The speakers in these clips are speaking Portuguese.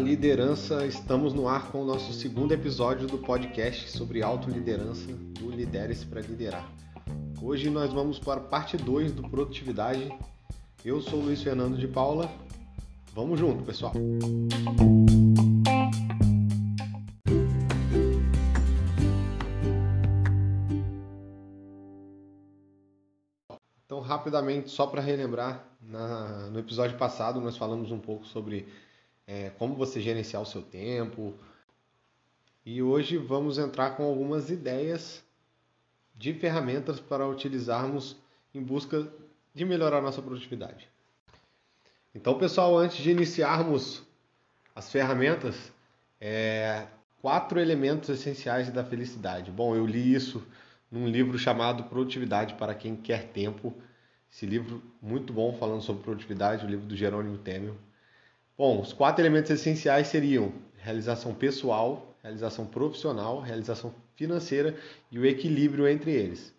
liderança, estamos no ar com o nosso segundo episódio do podcast sobre autoliderança do Lidere-se para Liderar. Hoje nós vamos para parte 2 do Produtividade. Eu sou Luiz Fernando de Paula. Vamos junto, pessoal! Então, rapidamente, só para relembrar, na, no episódio passado nós falamos um pouco sobre é, como você gerenciar o seu tempo. E hoje vamos entrar com algumas ideias de ferramentas para utilizarmos em busca de melhorar nossa produtividade. Então, pessoal, antes de iniciarmos as ferramentas, é, quatro elementos essenciais da felicidade. Bom, eu li isso num livro chamado Produtividade para quem quer tempo. Esse livro muito bom falando sobre produtividade, o livro do Jerônimo Temel. Bom, os quatro elementos essenciais seriam realização pessoal, realização profissional, realização financeira e o equilíbrio entre eles.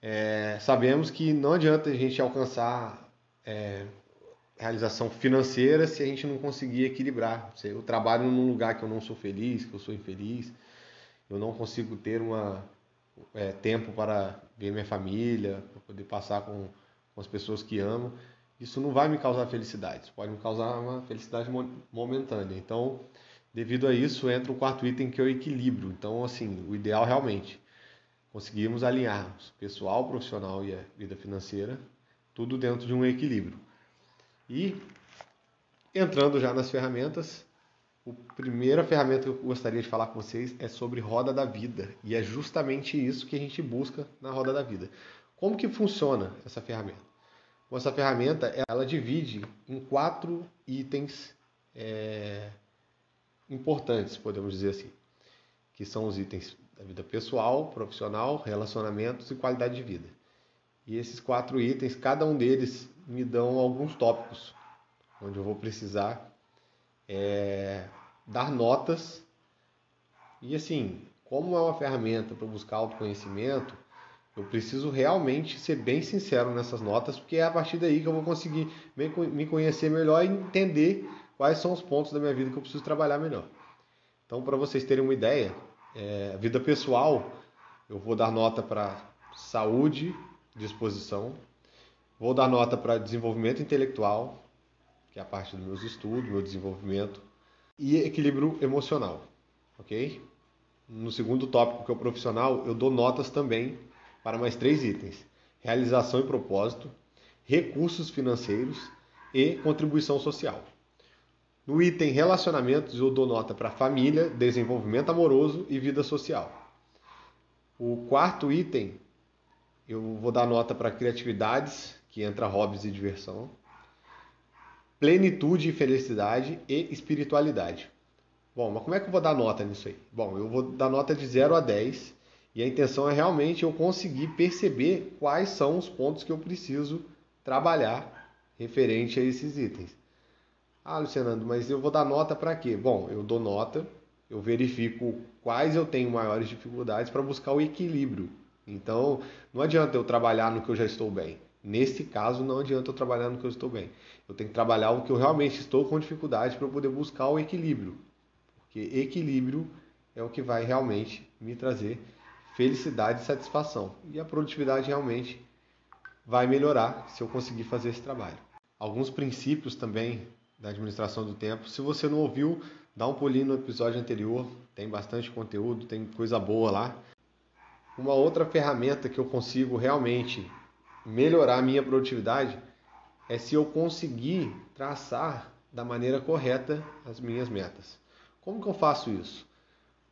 É, sabemos que não adianta a gente alcançar é, realização financeira se a gente não conseguir equilibrar. Se eu trabalho num lugar que eu não sou feliz, que eu sou infeliz, eu não consigo ter uma, é, tempo para ver minha família, para poder passar com, com as pessoas que amo isso não vai me causar felicidade, pode me causar uma felicidade momentânea. Então, devido a isso, entra o quarto item que é o equilíbrio. Então, assim, o ideal realmente conseguirmos alinhar pessoal, profissional e a vida financeira, tudo dentro de um equilíbrio. E entrando já nas ferramentas, a primeira ferramenta que eu gostaria de falar com vocês é sobre roda da vida. E é justamente isso que a gente busca na roda da vida. Como que funciona essa ferramenta? Essa ferramenta ela divide em quatro itens é, importantes, podemos dizer assim, que são os itens da vida pessoal, profissional, relacionamentos e qualidade de vida. E esses quatro itens, cada um deles me dão alguns tópicos, onde eu vou precisar é, dar notas. E assim, como é uma ferramenta para buscar autoconhecimento, eu preciso realmente ser bem sincero nessas notas, porque é a partir daí que eu vou conseguir me conhecer melhor e entender quais são os pontos da minha vida que eu preciso trabalhar melhor. Então, para vocês terem uma ideia, é, vida pessoal, eu vou dar nota para saúde, disposição, vou dar nota para desenvolvimento intelectual, que é a parte dos meus estudos, meu desenvolvimento, e equilíbrio emocional, ok? No segundo tópico, que é o profissional, eu dou notas também para mais três itens: realização e propósito, recursos financeiros e contribuição social. No item relacionamentos, eu dou nota para família, desenvolvimento amoroso e vida social. O quarto item, eu vou dar nota para criatividades, que entra hobbies e diversão, plenitude e felicidade e espiritualidade. Bom, mas como é que eu vou dar nota nisso aí? Bom, eu vou dar nota de 0 a 10 e a intenção é realmente eu conseguir perceber quais são os pontos que eu preciso trabalhar referente a esses itens. Ah, Luciano, mas eu vou dar nota para quê? Bom, eu dou nota, eu verifico quais eu tenho maiores dificuldades para buscar o equilíbrio. Então, não adianta eu trabalhar no que eu já estou bem. Nesse caso, não adianta eu trabalhar no que eu estou bem. Eu tenho que trabalhar o que eu realmente estou com dificuldade para poder buscar o equilíbrio. Porque equilíbrio é o que vai realmente me trazer felicidade e satisfação. E a produtividade realmente vai melhorar se eu conseguir fazer esse trabalho. Alguns princípios também da administração do tempo. Se você não ouviu, dá um pulinho no episódio anterior, tem bastante conteúdo, tem coisa boa lá. Uma outra ferramenta que eu consigo realmente melhorar a minha produtividade é se eu conseguir traçar da maneira correta as minhas metas. Como que eu faço isso?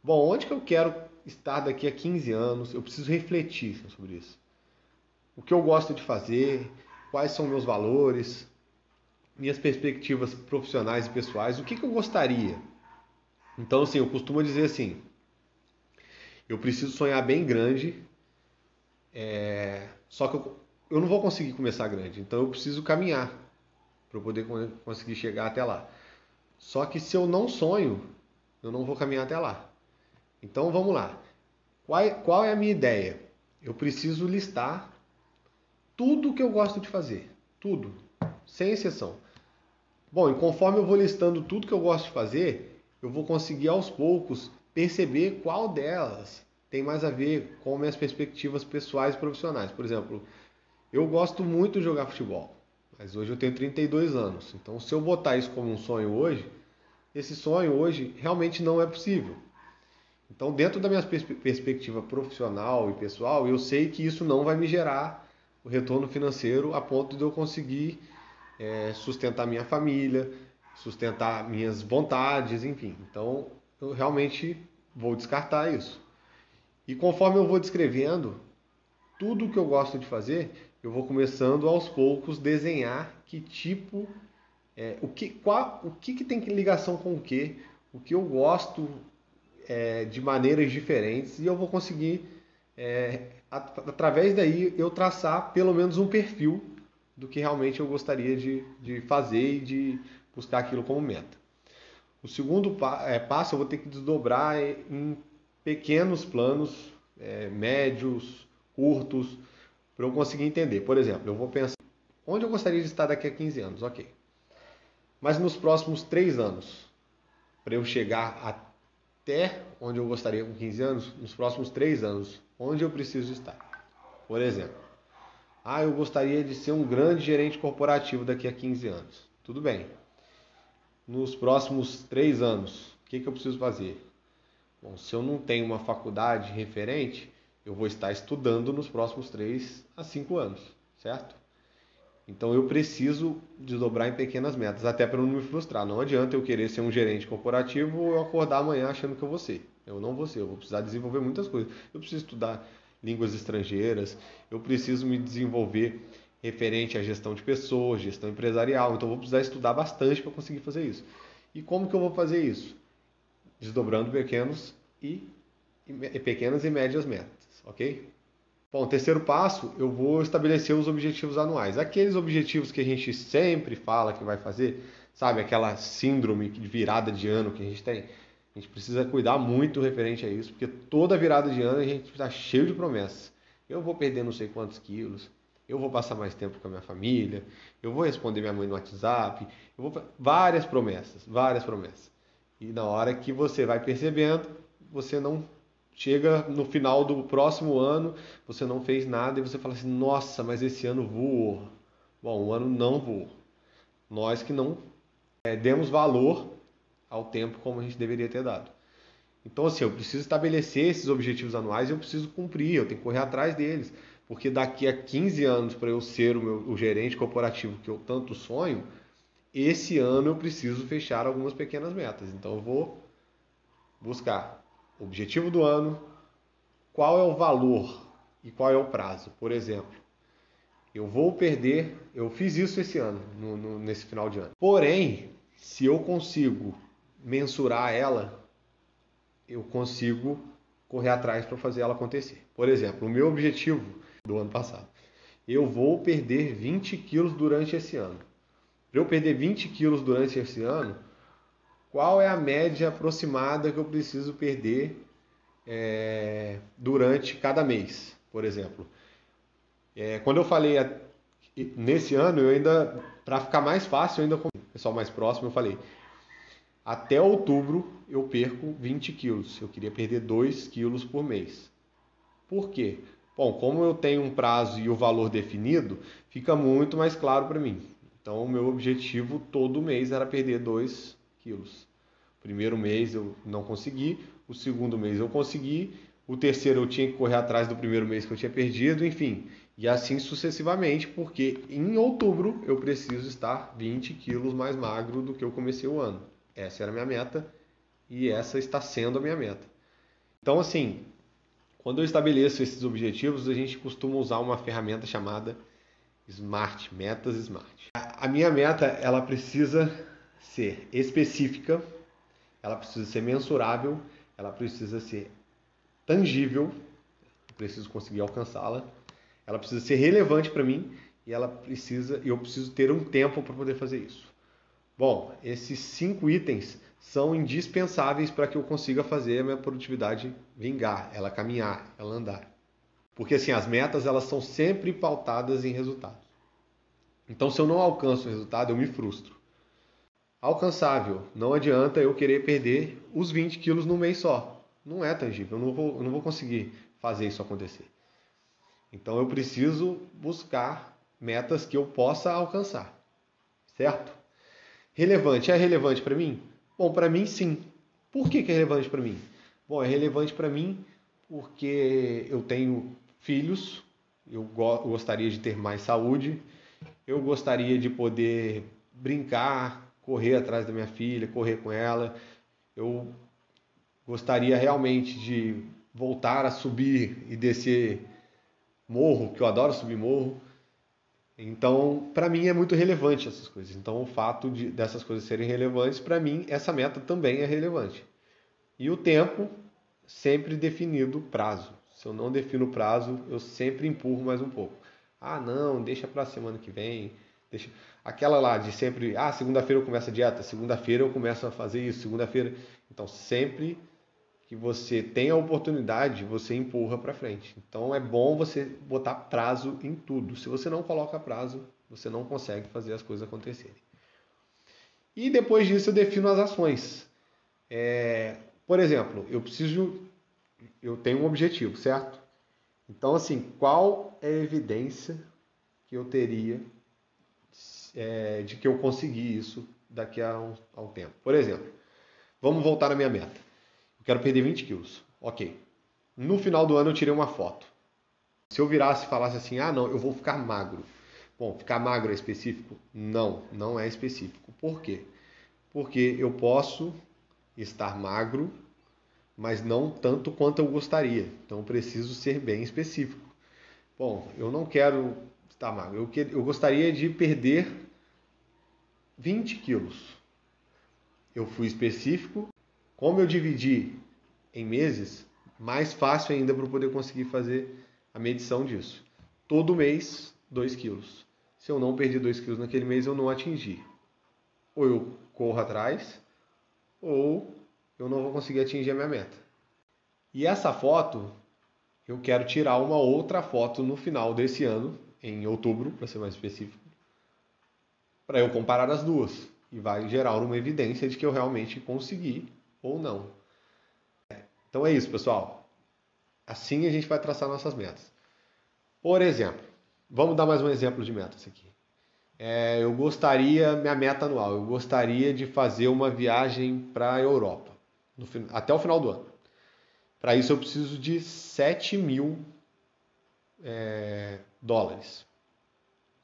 Bom, onde que eu quero estar daqui a 15 anos? Eu preciso refletir sobre isso. O que eu gosto de fazer, quais são meus valores, minhas perspectivas profissionais e pessoais, o que, que eu gostaria. Então, assim, eu costumo dizer assim: eu preciso sonhar bem grande, é... só que eu, eu não vou conseguir começar grande, então eu preciso caminhar para poder conseguir chegar até lá. Só que se eu não sonho, eu não vou caminhar até lá. Então vamos lá. Qual, qual é a minha ideia? Eu preciso listar tudo que eu gosto de fazer. Tudo. Sem exceção. Bom, e conforme eu vou listando tudo que eu gosto de fazer, eu vou conseguir aos poucos perceber qual delas tem mais a ver com minhas perspectivas pessoais e profissionais. Por exemplo, eu gosto muito de jogar futebol, mas hoje eu tenho 32 anos. Então, se eu botar isso como um sonho hoje, esse sonho hoje realmente não é possível. Então, dentro da minha pers perspectiva profissional e pessoal, eu sei que isso não vai me gerar o retorno financeiro a ponto de eu conseguir é, sustentar minha família, sustentar minhas vontades, enfim. Então, eu realmente vou descartar isso. E conforme eu vou descrevendo tudo que eu gosto de fazer, eu vou começando aos poucos desenhar que tipo, é, o que, qual, o que, que tem ligação com o que, o que eu gosto é, de maneiras diferentes e eu vou conseguir, é, através daí, eu traçar pelo menos um perfil do que realmente eu gostaria de, de fazer e de buscar aquilo como meta. O segundo é, passo eu vou ter que desdobrar em pequenos planos, é, médios, curtos, para eu conseguir entender. Por exemplo, eu vou pensar onde eu gostaria de estar daqui a 15 anos, ok. Mas nos próximos 3 anos, para eu chegar até onde eu gostaria com 15 anos, nos próximos 3 anos, onde eu preciso estar. Por exemplo, ah, eu gostaria de ser um grande gerente corporativo daqui a 15 anos. Tudo bem. Nos próximos 3 anos, o que, que eu preciso fazer? Bom, se eu não tenho uma faculdade referente, eu vou estar estudando nos próximos 3 a 5 anos, certo? Então eu preciso desdobrar em pequenas metas, até para não me frustrar. Não adianta eu querer ser um gerente corporativo ou eu acordar amanhã achando que eu vou ser. Eu não vou ser, eu vou precisar desenvolver muitas coisas. Eu preciso estudar línguas estrangeiras, eu preciso me desenvolver referente à gestão de pessoas, gestão empresarial. Então eu vou precisar estudar bastante para conseguir fazer isso. E como que eu vou fazer isso? desdobrando pequenos e, e pequenas e médias metas, ok? Bom, terceiro passo, eu vou estabelecer os objetivos anuais. Aqueles objetivos que a gente sempre fala que vai fazer, sabe? Aquela síndrome de virada de ano que a gente tem. A gente precisa cuidar muito referente a isso, porque toda virada de ano a gente está cheio de promessas. Eu vou perder não sei quantos quilos, eu vou passar mais tempo com a minha família, eu vou responder minha mãe no WhatsApp, eu vou várias promessas, várias promessas. E na hora que você vai percebendo, você não chega no final do próximo ano, você não fez nada e você fala assim: nossa, mas esse ano voou. Bom, o ano não voou. Nós que não é, demos valor ao tempo como a gente deveria ter dado. Então, assim, eu preciso estabelecer esses objetivos anuais e eu preciso cumprir, eu tenho que correr atrás deles. Porque daqui a 15 anos, para eu ser o, meu, o gerente corporativo que eu tanto sonho, esse ano eu preciso fechar algumas pequenas metas. Então eu vou buscar objetivo do ano, qual é o valor e qual é o prazo. Por exemplo, eu vou perder, eu fiz isso esse ano, no, no, nesse final de ano. Porém, se eu consigo mensurar ela, eu consigo correr atrás para fazer ela acontecer. Por exemplo, o meu objetivo do ano passado, eu vou perder 20 quilos durante esse ano. Para eu perder 20 quilos durante esse ano, qual é a média aproximada que eu preciso perder é, durante cada mês, por exemplo? É, quando eu falei a, nesse ano, eu ainda, para ficar mais fácil, eu ainda com o pessoal mais próximo, eu falei, até outubro eu perco 20 quilos. Eu queria perder 2 quilos por mês. Por quê? Bom, como eu tenho um prazo e o valor definido, fica muito mais claro para mim. Então, o meu objetivo todo mês era perder 2 quilos. Primeiro mês eu não consegui, o segundo mês eu consegui, o terceiro eu tinha que correr atrás do primeiro mês que eu tinha perdido, enfim. E assim sucessivamente, porque em outubro eu preciso estar 20 quilos mais magro do que eu comecei o ano. Essa era a minha meta e essa está sendo a minha meta. Então, assim, quando eu estabeleço esses objetivos, a gente costuma usar uma ferramenta chamada SMART, metas SMART. A minha meta, ela precisa ser específica, ela precisa ser mensurável, ela precisa ser tangível, eu preciso conseguir alcançá-la, ela precisa ser relevante para mim e ela precisa, eu preciso ter um tempo para poder fazer isso. Bom, esses cinco itens são indispensáveis para que eu consiga fazer a minha produtividade vingar, ela caminhar, ela andar. Porque assim, as metas elas são sempre pautadas em resultados. Então, se eu não alcanço o resultado, eu me frustro. Alcançável. Não adianta eu querer perder os 20 quilos no mês só. Não é tangível, eu não vou, eu não vou conseguir fazer isso acontecer. Então eu preciso buscar metas que eu possa alcançar, certo? Relevante, é relevante para mim? Bom, para mim sim. Por que, que é relevante para mim? Bom, é relevante para mim porque eu tenho filhos, eu gostaria de ter mais saúde, eu gostaria de poder brincar, correr atrás da minha filha, correr com ela. Eu gostaria realmente de voltar a subir e descer morro, que eu adoro subir morro. Então, para mim é muito relevante essas coisas. Então, o fato de, dessas coisas serem relevantes, para mim, essa meta também é relevante. E o tempo, sempre definido prazo. Se eu não defino prazo, eu sempre empurro mais um pouco. Ah, não, deixa para a semana que vem. Deixa... Aquela lá de sempre, ah, segunda-feira eu começo a dieta, segunda-feira eu começo a fazer isso, segunda-feira. Então, sempre que você tem a oportunidade, você empurra para frente. Então, é bom você botar prazo em tudo. Se você não coloca prazo, você não consegue fazer as coisas acontecerem. E depois disso, eu defino as ações. É, por exemplo, eu preciso, eu tenho um objetivo, certo? Então, assim, qual é a evidência que eu teria é, de que eu consegui isso daqui a um, a um tempo. Por exemplo, vamos voltar à minha meta. Eu quero perder 20 quilos. Ok. No final do ano eu tirei uma foto. Se eu virasse e falasse assim, ah não, eu vou ficar magro. Bom, ficar magro é específico? Não, não é específico. Por quê? Porque eu posso estar magro, mas não tanto quanto eu gostaria. Então eu preciso ser bem específico. Bom, eu não quero Tá, magro. Eu, que, eu gostaria de perder 20 quilos. Eu fui específico. Como eu dividi em meses, mais fácil ainda para eu poder conseguir fazer a medição disso. Todo mês, 2 quilos. Se eu não perdi 2 quilos naquele mês, eu não atingi. Ou eu corro atrás, ou eu não vou conseguir atingir a minha meta. E essa foto, eu quero tirar uma outra foto no final desse ano, em outubro, para ser mais específico, para eu comparar as duas e vai gerar uma evidência de que eu realmente consegui ou não. Então é isso, pessoal. Assim a gente vai traçar nossas metas. Por exemplo, vamos dar mais um exemplo de metas aqui. É, eu gostaria, minha meta anual, eu gostaria de fazer uma viagem para a Europa no, até o final do ano. Para isso eu preciso de 7 mil é, dólares,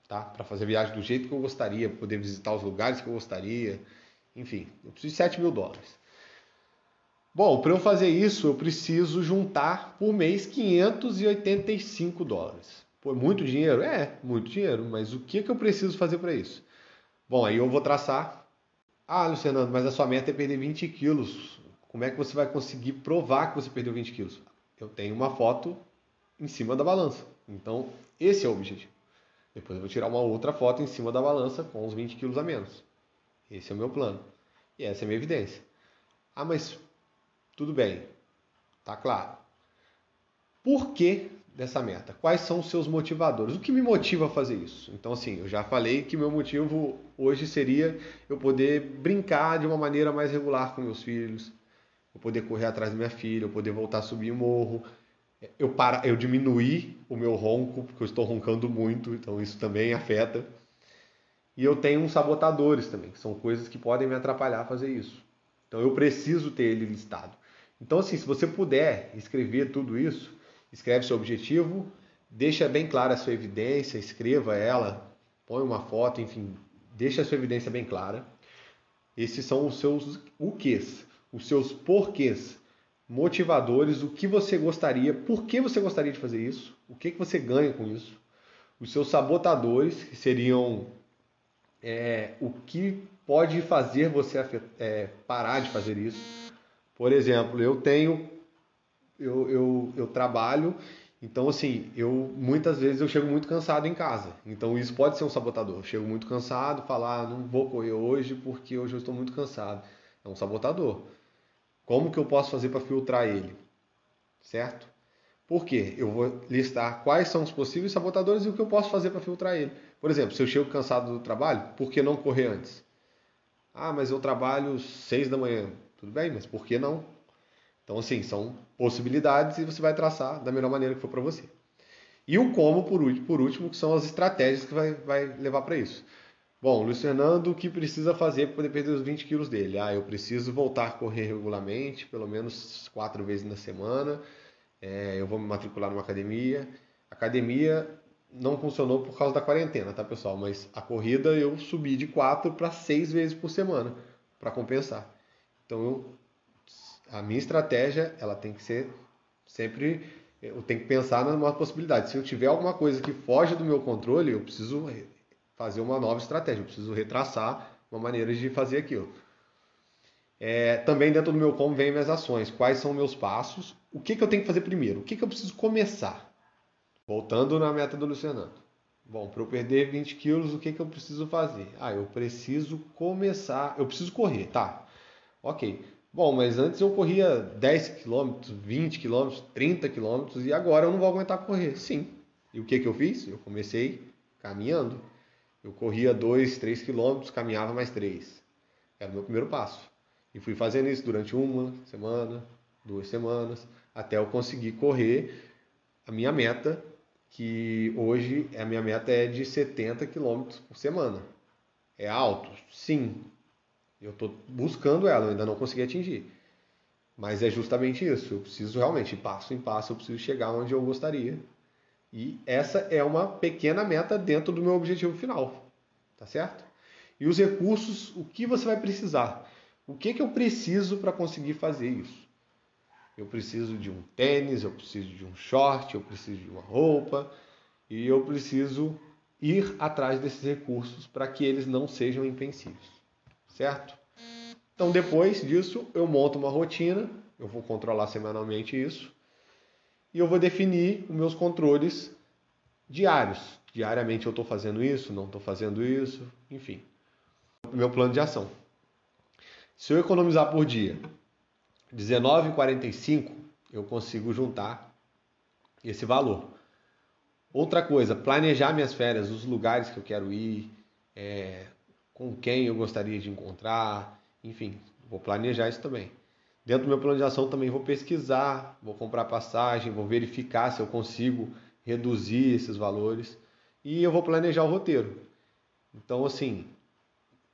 tá? Para fazer a viagem do jeito que eu gostaria, poder visitar os lugares que eu gostaria, enfim, eu preciso de 7 mil dólares. Bom, para eu fazer isso, eu preciso juntar por mês 585 dólares. Pô, muito dinheiro? É, muito dinheiro, mas o que, que eu preciso fazer para isso? Bom, aí eu vou traçar. Ah, Luciano, mas a sua meta é perder 20 quilos. Como é que você vai conseguir provar que você perdeu 20 quilos? Eu tenho uma foto em cima da balança. Então, esse é o objetivo. Depois eu vou tirar uma outra foto em cima da balança com uns 20 quilos a menos. Esse é o meu plano. E essa é a minha evidência. Ah, mas tudo bem. Tá claro. Por que dessa meta? Quais são os seus motivadores? O que me motiva a fazer isso? Então, assim, eu já falei que meu motivo hoje seria eu poder brincar de uma maneira mais regular com meus filhos, eu poder correr atrás da minha filha, eu poder voltar a subir o morro, eu, para, eu diminuí o meu ronco, porque eu estou roncando muito, então isso também afeta. E eu tenho uns sabotadores também, que são coisas que podem me atrapalhar a fazer isso. Então eu preciso ter ele listado. Então, assim, se você puder escrever tudo isso, escreve seu objetivo, deixa bem clara a sua evidência, escreva ela, põe uma foto, enfim, deixa a sua evidência bem clara. Esses são os seus o quês, os seus porquês motivadores, o que você gostaria, por que você gostaria de fazer isso, o que, que você ganha com isso, os seus sabotadores, que seriam é, o que pode fazer você é, parar de fazer isso. Por exemplo, eu tenho, eu, eu, eu trabalho, então assim, eu muitas vezes eu chego muito cansado em casa. Então isso pode ser um sabotador. Eu chego muito cansado, falar, ah, não vou correr hoje porque hoje eu estou muito cansado. É um sabotador. Como que eu posso fazer para filtrar ele? Certo? Por quê? Eu vou listar quais são os possíveis sabotadores e o que eu posso fazer para filtrar ele. Por exemplo, se eu chego cansado do trabalho, por que não correr antes? Ah, mas eu trabalho 6 da manhã. Tudo bem, mas por que não? Então, assim, são possibilidades e você vai traçar da melhor maneira que for para você. E o como, por último, por último, que são as estratégias que vai, vai levar para isso. Bom, Luiz Fernando, o que precisa fazer para poder perder os 20 quilos dele? Ah, eu preciso voltar a correr regularmente, pelo menos quatro vezes na semana. É, eu vou me matricular numa academia. Academia não funcionou por causa da quarentena, tá, pessoal? Mas a corrida eu subi de quatro para seis vezes por semana para compensar. Então, eu, a minha estratégia ela tem que ser sempre eu tenho que pensar numa possibilidade. Se eu tiver alguma coisa que foge do meu controle, eu preciso fazer uma nova estratégia, eu preciso retraçar uma maneira de fazer aquilo. É, também dentro do meu como vem minhas ações, quais são meus passos, o que, que eu tenho que fazer primeiro, o que, que eu preciso começar. Voltando na meta do Luciano. Bom, para eu perder 20 quilos, o que, que eu preciso fazer? Ah, eu preciso começar, eu preciso correr, tá? Ok. Bom, mas antes eu corria 10 km, 20 km, 30 km e agora eu não vou aguentar correr. Sim. E o que, que eu fiz? Eu comecei caminhando. Eu corria 2, 3 km, caminhava mais 3. Era o meu primeiro passo. E fui fazendo isso durante uma semana, duas semanas, até eu conseguir correr a minha meta, que hoje a minha meta é de 70 km por semana. É alto? Sim, eu estou buscando ela, eu ainda não consegui atingir. Mas é justamente isso. Eu preciso realmente, passo em passo, eu preciso chegar onde eu gostaria. E essa é uma pequena meta dentro do meu objetivo final. Tá certo? E os recursos, o que você vai precisar? O que, que eu preciso para conseguir fazer isso? Eu preciso de um tênis, eu preciso de um short, eu preciso de uma roupa e eu preciso ir atrás desses recursos para que eles não sejam impensivos certo? Então depois disso eu monto uma rotina, eu vou controlar semanalmente isso e eu vou definir os meus controles diários. Diariamente eu estou fazendo isso, não estou fazendo isso, enfim. Meu plano de ação. Se eu economizar por dia 19,45, eu consigo juntar esse valor. Outra coisa, planejar minhas férias, os lugares que eu quero ir, é, com quem eu gostaria de encontrar, enfim, vou planejar isso também. Dentro do meu plano de ação também vou pesquisar, vou comprar passagem, vou verificar se eu consigo reduzir esses valores e eu vou planejar o roteiro. Então, assim,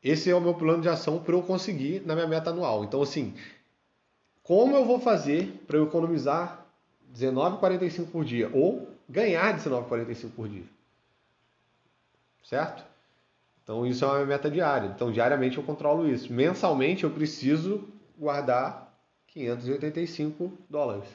esse é o meu plano de ação para eu conseguir na minha meta anual. Então, assim, como eu vou fazer para eu economizar 19,45 por dia ou ganhar 19,45 por dia? Certo? Então isso é uma meta diária. Então diariamente eu controlo isso. Mensalmente eu preciso guardar 585 dólares.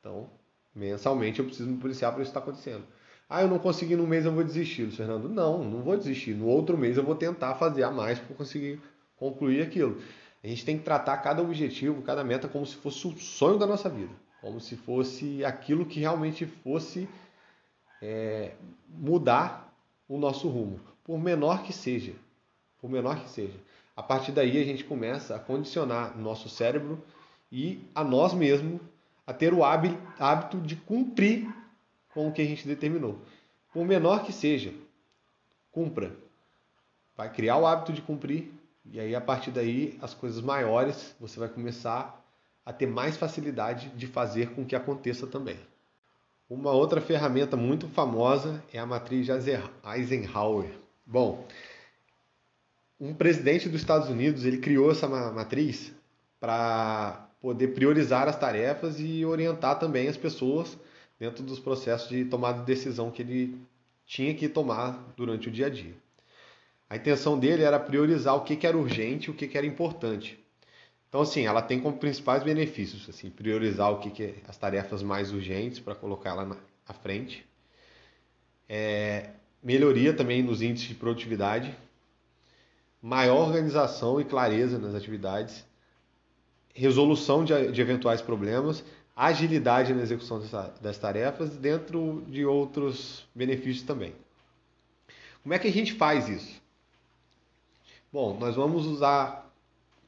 Então mensalmente eu preciso me policiar para isso estar acontecendo. Ah, eu não consegui no mês, eu vou desistir, Fernando. Não, não vou desistir. No outro mês eu vou tentar fazer a mais para conseguir concluir aquilo. A gente tem que tratar cada objetivo, cada meta como se fosse o sonho da nossa vida, como se fosse aquilo que realmente fosse é, mudar o nosso rumo por menor que seja. Por menor que seja. A partir daí a gente começa a condicionar nosso cérebro e a nós mesmos a ter o hábito de cumprir com o que a gente determinou. Por menor que seja, cumpra. Vai criar o hábito de cumprir e aí a partir daí as coisas maiores você vai começar a ter mais facilidade de fazer com que aconteça também. Uma outra ferramenta muito famosa é a matriz Eisenhower. Bom, um presidente dos Estados Unidos ele criou essa matriz para poder priorizar as tarefas e orientar também as pessoas dentro dos processos de tomada de decisão que ele tinha que tomar durante o dia a dia. A intenção dele era priorizar o que, era urgente e o que, era importante. Então, assim, ela tem como principais benefícios, assim, priorizar o que, é as tarefas mais urgentes para colocar ela à frente. É, melhoria também nos índices de produtividade, maior organização e clareza nas atividades, resolução de, de eventuais problemas, agilidade na execução das tarefas, dentro de outros benefícios também. Como é que a gente faz isso? Bom, nós vamos usar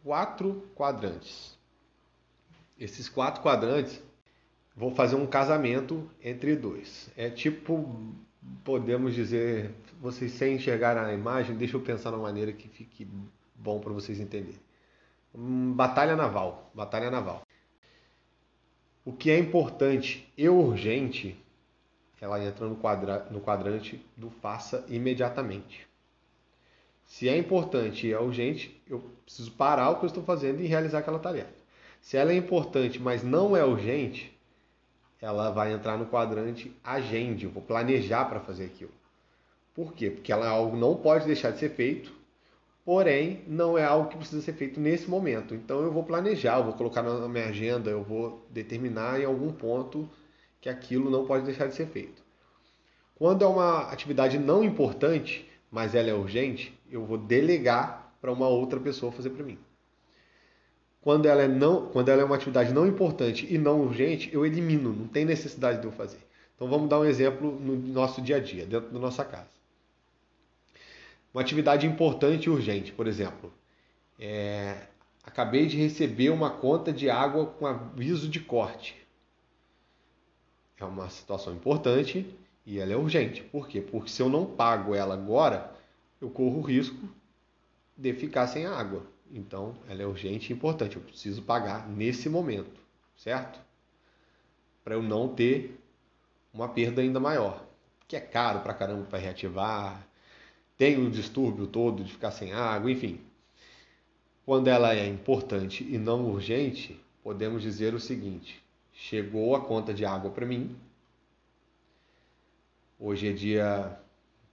quatro quadrantes. Esses quatro quadrantes, vou fazer um casamento entre dois. É tipo podemos dizer, vocês sem enxergar a imagem, deixa eu pensar uma maneira que fique bom para vocês entenderem. Hum, batalha naval, batalha naval. O que é importante e urgente, ela entra no, quadra, no quadrante do faça imediatamente. Se é importante e é urgente, eu preciso parar o que eu estou fazendo e realizar aquela tarefa. Se ela é importante, mas não é urgente, ela vai entrar no quadrante agende, eu vou planejar para fazer aquilo. Por quê? Porque ela é algo não pode deixar de ser feito, porém não é algo que precisa ser feito nesse momento. Então eu vou planejar, eu vou colocar na minha agenda, eu vou determinar em algum ponto que aquilo não pode deixar de ser feito. Quando é uma atividade não importante, mas ela é urgente, eu vou delegar para uma outra pessoa fazer para mim. Quando ela, é não, quando ela é uma atividade não importante e não urgente, eu elimino, não tem necessidade de eu fazer. Então vamos dar um exemplo no nosso dia a dia, dentro da nossa casa. Uma atividade importante e urgente, por exemplo. É, acabei de receber uma conta de água com aviso de corte. É uma situação importante e ela é urgente. Por quê? Porque se eu não pago ela agora, eu corro o risco de ficar sem água. Então, ela é urgente e importante. Eu preciso pagar nesse momento, certo? Para eu não ter uma perda ainda maior. Que é caro para caramba para reativar, tem o distúrbio todo de ficar sem água, enfim. Quando ela é importante e não urgente, podemos dizer o seguinte: chegou a conta de água para mim. Hoje é dia,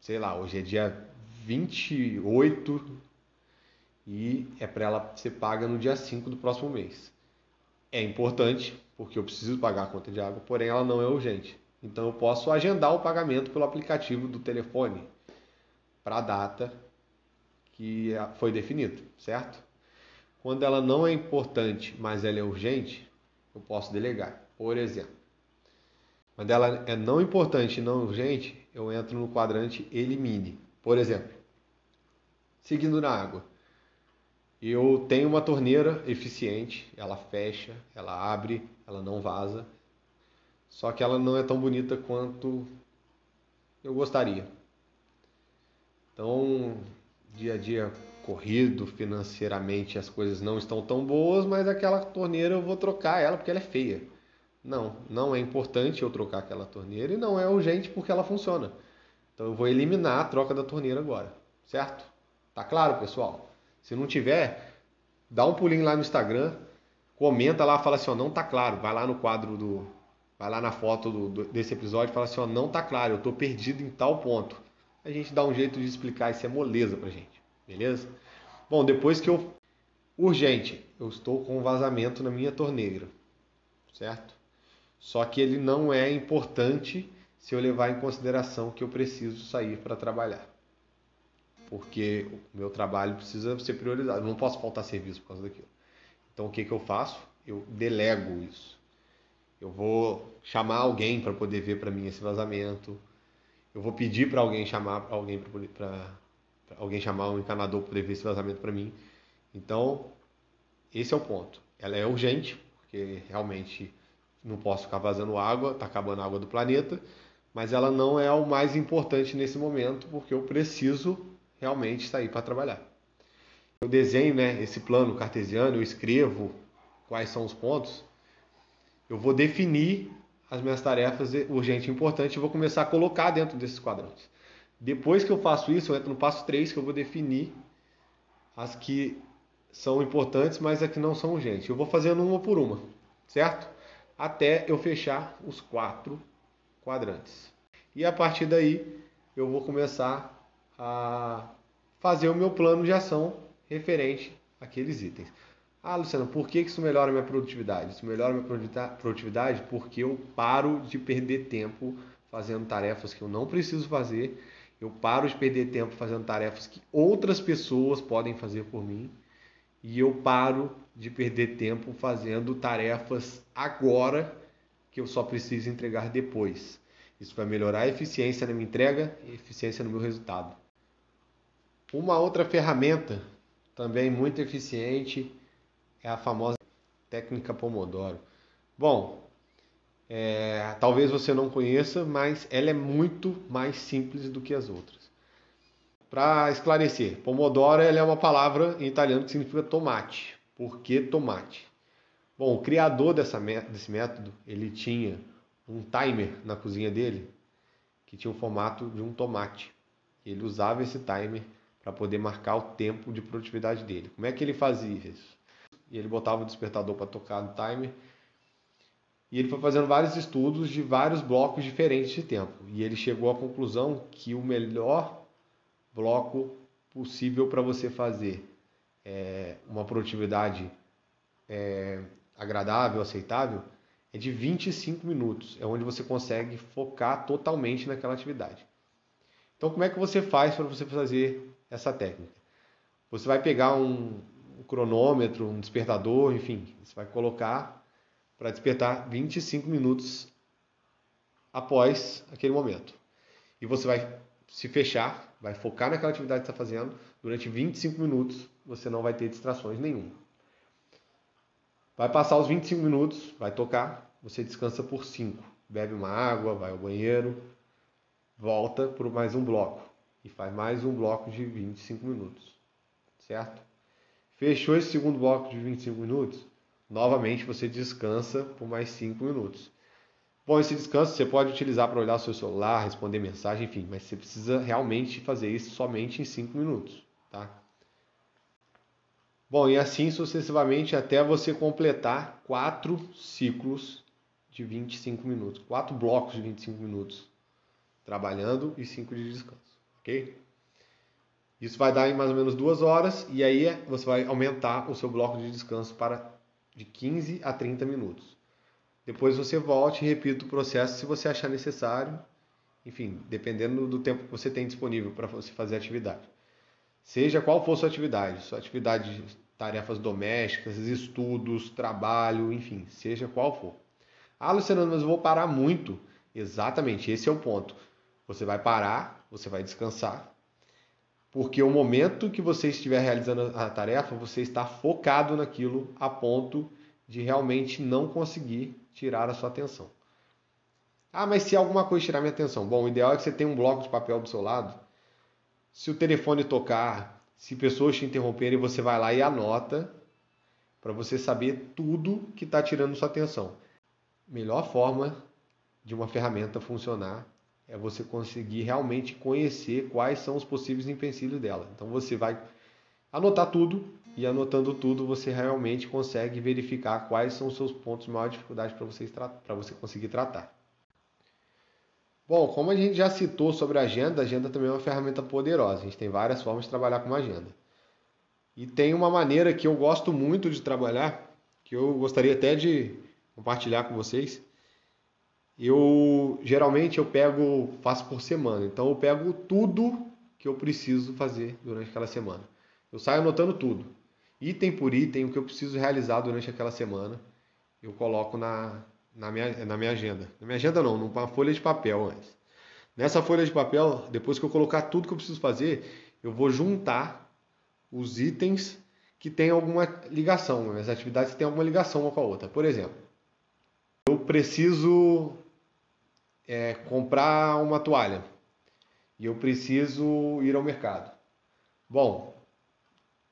sei lá, hoje é dia 28 e é para ela ser paga no dia 5 do próximo mês. É importante, porque eu preciso pagar a conta de água, porém ela não é urgente. Então eu posso agendar o pagamento pelo aplicativo do telefone para a data que foi definida, certo? Quando ela não é importante, mas ela é urgente, eu posso delegar. Por exemplo, quando ela é não importante e não urgente, eu entro no quadrante elimine. Por exemplo, seguindo na água eu tenho uma torneira eficiente, ela fecha, ela abre, ela não vaza. Só que ela não é tão bonita quanto eu gostaria. Então, dia a dia corrido, financeiramente as coisas não estão tão boas, mas aquela torneira eu vou trocar ela porque ela é feia. Não, não é importante eu trocar aquela torneira e não é urgente porque ela funciona. Então eu vou eliminar a troca da torneira agora, certo? Tá claro, pessoal? Se não tiver, dá um pulinho lá no Instagram, comenta lá, fala assim, ó, não tá claro. Vai lá no quadro do, vai lá na foto do, do, desse episódio, fala assim, ó, não tá claro, eu tô perdido em tal ponto. A gente dá um jeito de explicar, isso é moleza pra gente, beleza? Bom, depois que eu urgente, eu estou com um vazamento na minha torneira, certo? Só que ele não é importante se eu levar em consideração que eu preciso sair para trabalhar porque o meu trabalho precisa ser priorizado. Eu não posso faltar serviço por causa daquilo. Então o que, que eu faço? Eu delego isso. Eu vou chamar alguém para poder ver para mim esse vazamento. Eu vou pedir para alguém chamar alguém para alguém chamar um encanador para ver esse vazamento para mim. Então esse é o ponto. Ela é urgente porque realmente não posso ficar vazando água, está acabando a água do planeta, mas ela não é o mais importante nesse momento porque eu preciso realmente sair para trabalhar. Eu desenho né, esse plano cartesiano, eu escrevo quais são os pontos, eu vou definir as minhas tarefas urgente e importante e vou começar a colocar dentro desses quadrantes. Depois que eu faço isso, eu entro no passo 3, que eu vou definir as que são importantes, mas as que não são urgentes. Eu vou fazendo uma por uma, certo? Até eu fechar os quatro quadrantes. E a partir daí, eu vou começar a fazer o meu plano de ação referente àqueles itens. Ah, Luciano, por que isso melhora a minha produtividade? Isso melhora a minha produtividade porque eu paro de perder tempo fazendo tarefas que eu não preciso fazer, eu paro de perder tempo fazendo tarefas que outras pessoas podem fazer por mim e eu paro de perder tempo fazendo tarefas agora que eu só preciso entregar depois. Isso vai melhorar a eficiência na minha entrega e eficiência no meu resultado. Uma outra ferramenta também muito eficiente é a famosa técnica Pomodoro. Bom, é, talvez você não conheça, mas ela é muito mais simples do que as outras. para esclarecer, Pomodoro é uma palavra em italiano que significa tomate. Por que tomate? Bom, o criador dessa, desse método, ele tinha um timer na cozinha dele que tinha o formato de um tomate. Ele usava esse timer para poder marcar o tempo de produtividade dele. Como é que ele fazia isso? Ele botava o despertador para tocar no timer e ele foi fazendo vários estudos de vários blocos diferentes de tempo. E ele chegou à conclusão que o melhor bloco possível para você fazer é, uma produtividade é, agradável, aceitável, é de 25 minutos. É onde você consegue focar totalmente naquela atividade. Então, como é que você faz para você fazer essa técnica? Você vai pegar um cronômetro, um despertador, enfim, você vai colocar para despertar 25 minutos após aquele momento. E você vai se fechar, vai focar naquela atividade que está fazendo durante 25 minutos, você não vai ter distrações nenhuma. Vai passar os 25 minutos, vai tocar, você descansa por 5. Bebe uma água, vai ao banheiro, volta por mais um bloco e faz mais um bloco de 25 minutos, certo? Fechou esse segundo bloco de 25 minutos, novamente você descansa por mais 5 minutos. Bom, esse descanso você pode utilizar para olhar o seu celular, responder mensagem, enfim, mas você precisa realmente fazer isso somente em 5 minutos, tá? Bom, e assim sucessivamente até você completar quatro ciclos de 25 minutos, quatro blocos de 25 minutos trabalhando e cinco de descanso, ok? Isso vai dar em mais ou menos duas horas e aí você vai aumentar o seu bloco de descanso para de 15 a 30 minutos. Depois você volte e repita o processo se você achar necessário, enfim, dependendo do tempo que você tem disponível para você fazer a atividade. Seja qual for sua atividade, sua atividade de tarefas domésticas, estudos, trabalho, enfim, seja qual for. Ah, Luciano, mas eu vou parar muito. Exatamente, esse é o ponto. Você vai parar, você vai descansar, porque o momento que você estiver realizando a tarefa, você está focado naquilo a ponto de realmente não conseguir tirar a sua atenção. Ah, mas se alguma coisa tirar minha atenção? Bom, o ideal é que você tenha um bloco de papel do seu lado. Se o telefone tocar, se pessoas te interromperem, você vai lá e anota para você saber tudo que está tirando sua atenção. Melhor forma de uma ferramenta funcionar é você conseguir realmente conhecer quais são os possíveis empecilhos dela. Então você vai anotar tudo e anotando tudo você realmente consegue verificar quais são os seus pontos de maior dificuldade para você, você conseguir tratar. Bom, como a gente já citou sobre a agenda, a agenda também é uma ferramenta poderosa. A gente tem várias formas de trabalhar com uma agenda. E tem uma maneira que eu gosto muito de trabalhar, que eu gostaria até de compartilhar com vocês, eu geralmente eu pego, faço por semana. Então eu pego tudo que eu preciso fazer durante aquela semana. Eu saio anotando tudo, item por item, o que eu preciso realizar durante aquela semana, eu coloco na, na, minha, na minha agenda. Na minha agenda não, numa folha de papel antes. Nessa folha de papel, depois que eu colocar tudo que eu preciso fazer, eu vou juntar os itens que têm alguma ligação, as atividades que têm alguma ligação uma com a outra. Por exemplo, eu preciso é, comprar uma toalha e eu preciso ir ao mercado. Bom,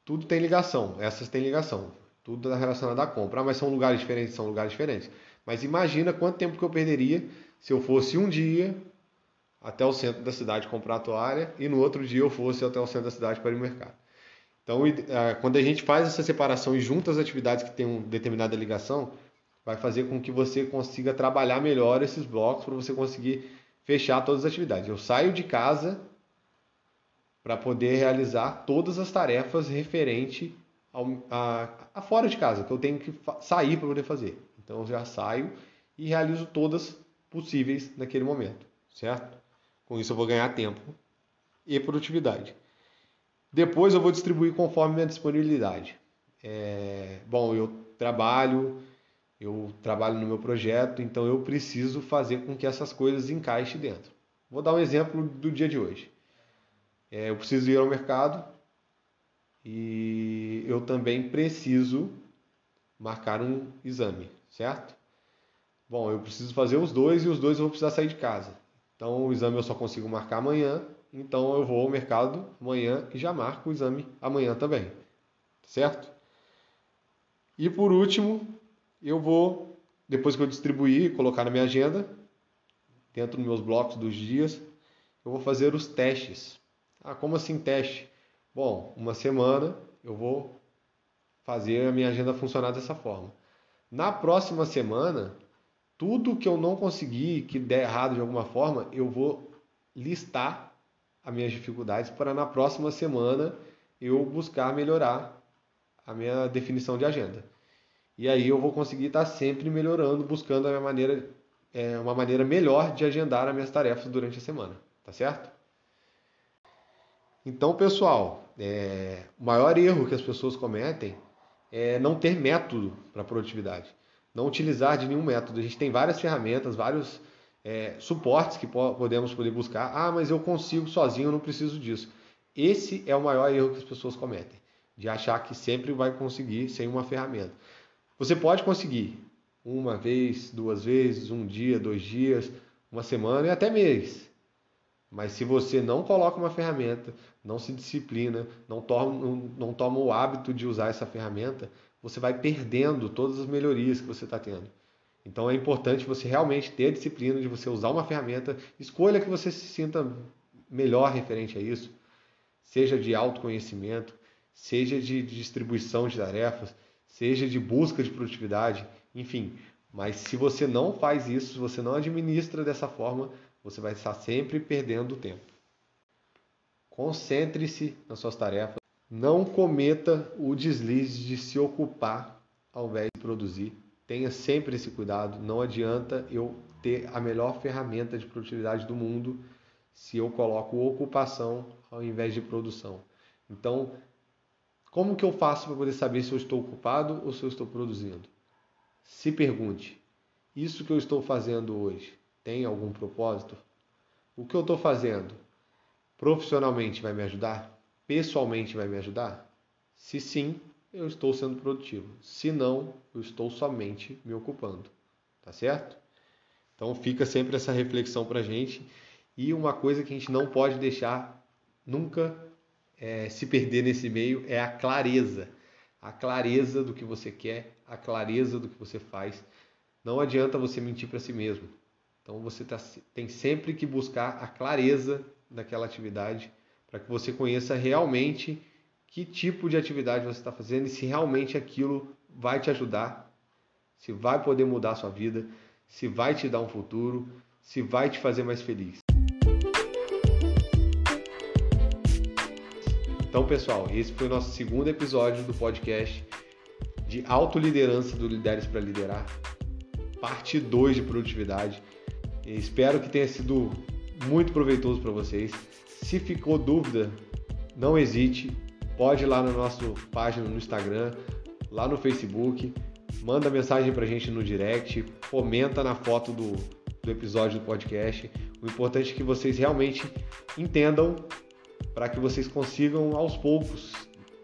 tudo tem ligação, essas têm ligação, tudo é relacionado à compra, ah, mas são lugares diferentes, são lugares diferentes. Mas imagina quanto tempo que eu perderia se eu fosse um dia até o centro da cidade comprar a toalha e no outro dia eu fosse até o centro da cidade para ir ao mercado. Então, é, quando a gente faz essa separação e junta as atividades que têm uma determinada ligação, vai fazer com que você consiga trabalhar melhor esses blocos para você conseguir fechar todas as atividades. Eu saio de casa para poder realizar todas as tarefas referente ao, a, a, fora de casa, que eu tenho que sair para poder fazer. Então eu já saio e realizo todas possíveis naquele momento, certo? Com isso eu vou ganhar tempo e produtividade. Depois eu vou distribuir conforme minha disponibilidade. É, bom, eu trabalho eu trabalho no meu projeto, então eu preciso fazer com que essas coisas encaixem dentro. Vou dar um exemplo do dia de hoje. É, eu preciso ir ao mercado e eu também preciso marcar um exame, certo? Bom, eu preciso fazer os dois e os dois eu vou precisar sair de casa. Então o exame eu só consigo marcar amanhã então eu vou ao mercado amanhã e já marco o exame amanhã também, certo? E por último, eu vou, depois que eu distribuir, colocar na minha agenda, dentro dos meus blocos dos dias, eu vou fazer os testes. Ah, como assim teste? Bom, uma semana eu vou fazer a minha agenda funcionar dessa forma. Na próxima semana, tudo que eu não conseguir, que der errado de alguma forma, eu vou listar as minhas dificuldades para na próxima semana eu buscar melhorar a minha definição de agenda. E aí eu vou conseguir estar sempre melhorando, buscando a minha maneira, é, uma maneira melhor de agendar as minhas tarefas durante a semana, tá certo? Então, pessoal, é, o maior erro que as pessoas cometem é não ter método para produtividade, não utilizar de nenhum método. A gente tem várias ferramentas, vários é, suportes que podemos poder buscar. Ah, mas eu consigo sozinho, eu não preciso disso. Esse é o maior erro que as pessoas cometem, de achar que sempre vai conseguir sem uma ferramenta. Você pode conseguir uma vez, duas vezes, um dia, dois dias, uma semana e até mês. Mas se você não coloca uma ferramenta, não se disciplina, não toma, não, toma o hábito de usar essa ferramenta, você vai perdendo todas as melhorias que você está tendo. Então é importante você realmente ter a disciplina de você usar uma ferramenta, escolha que você se sinta melhor referente a isso, seja de autoconhecimento, seja de distribuição de tarefas, seja de busca de produtividade, enfim. Mas se você não faz isso, se você não administra dessa forma, você vai estar sempre perdendo tempo. Concentre-se nas suas tarefas. Não cometa o deslize de se ocupar ao invés de produzir. Tenha sempre esse cuidado. Não adianta eu ter a melhor ferramenta de produtividade do mundo se eu coloco ocupação ao invés de produção. Então, como que eu faço para poder saber se eu estou ocupado ou se eu estou produzindo? Se pergunte: isso que eu estou fazendo hoje tem algum propósito? O que eu estou fazendo profissionalmente vai me ajudar? Pessoalmente vai me ajudar? Se sim, eu estou sendo produtivo. Se não, eu estou somente me ocupando. Tá certo? Então fica sempre essa reflexão para gente. E uma coisa que a gente não pode deixar nunca é, se perder nesse meio é a clareza. A clareza do que você quer, a clareza do que você faz. Não adianta você mentir para si mesmo. Então você tá, tem sempre que buscar a clareza daquela atividade para que você conheça realmente que tipo de atividade você está fazendo e se realmente aquilo vai te ajudar, se vai poder mudar a sua vida, se vai te dar um futuro, se vai te fazer mais feliz. Então, pessoal, esse foi o nosso segundo episódio do podcast de autoliderança do Lideres para Liderar, parte 2 de produtividade. Espero que tenha sido muito proveitoso para vocês. Se ficou dúvida, não hesite, pode ir lá na nossa página no Instagram, lá no Facebook, manda mensagem para a gente no direct, comenta na foto do, do episódio do podcast. O importante é que vocês realmente entendam para que vocês consigam aos poucos.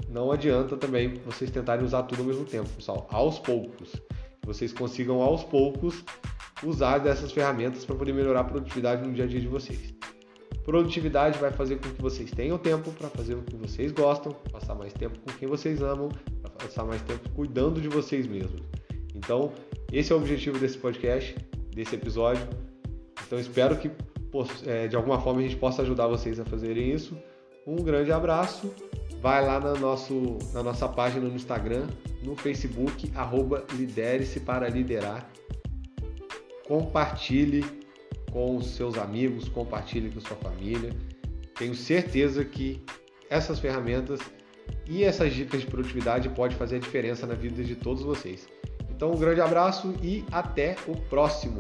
Não adianta também vocês tentarem usar tudo ao mesmo tempo, pessoal. Aos poucos. Vocês consigam aos poucos usar dessas ferramentas para poder melhorar a produtividade no dia a dia de vocês. Produtividade vai fazer com que vocês tenham tempo para fazer o que vocês gostam, passar mais tempo com quem vocês amam, passar mais tempo cuidando de vocês mesmos. Então, esse é o objetivo desse podcast, desse episódio. Então, espero que de alguma forma a gente possa ajudar vocês a fazerem isso. Um grande abraço. Vai lá no nosso, na nossa página no Instagram, no Facebook, arroba lidere-se para liderar compartilhe com os seus amigos, compartilhe com sua família. Tenho certeza que essas ferramentas e essas dicas de produtividade podem fazer a diferença na vida de todos vocês. Então, um grande abraço e até o próximo.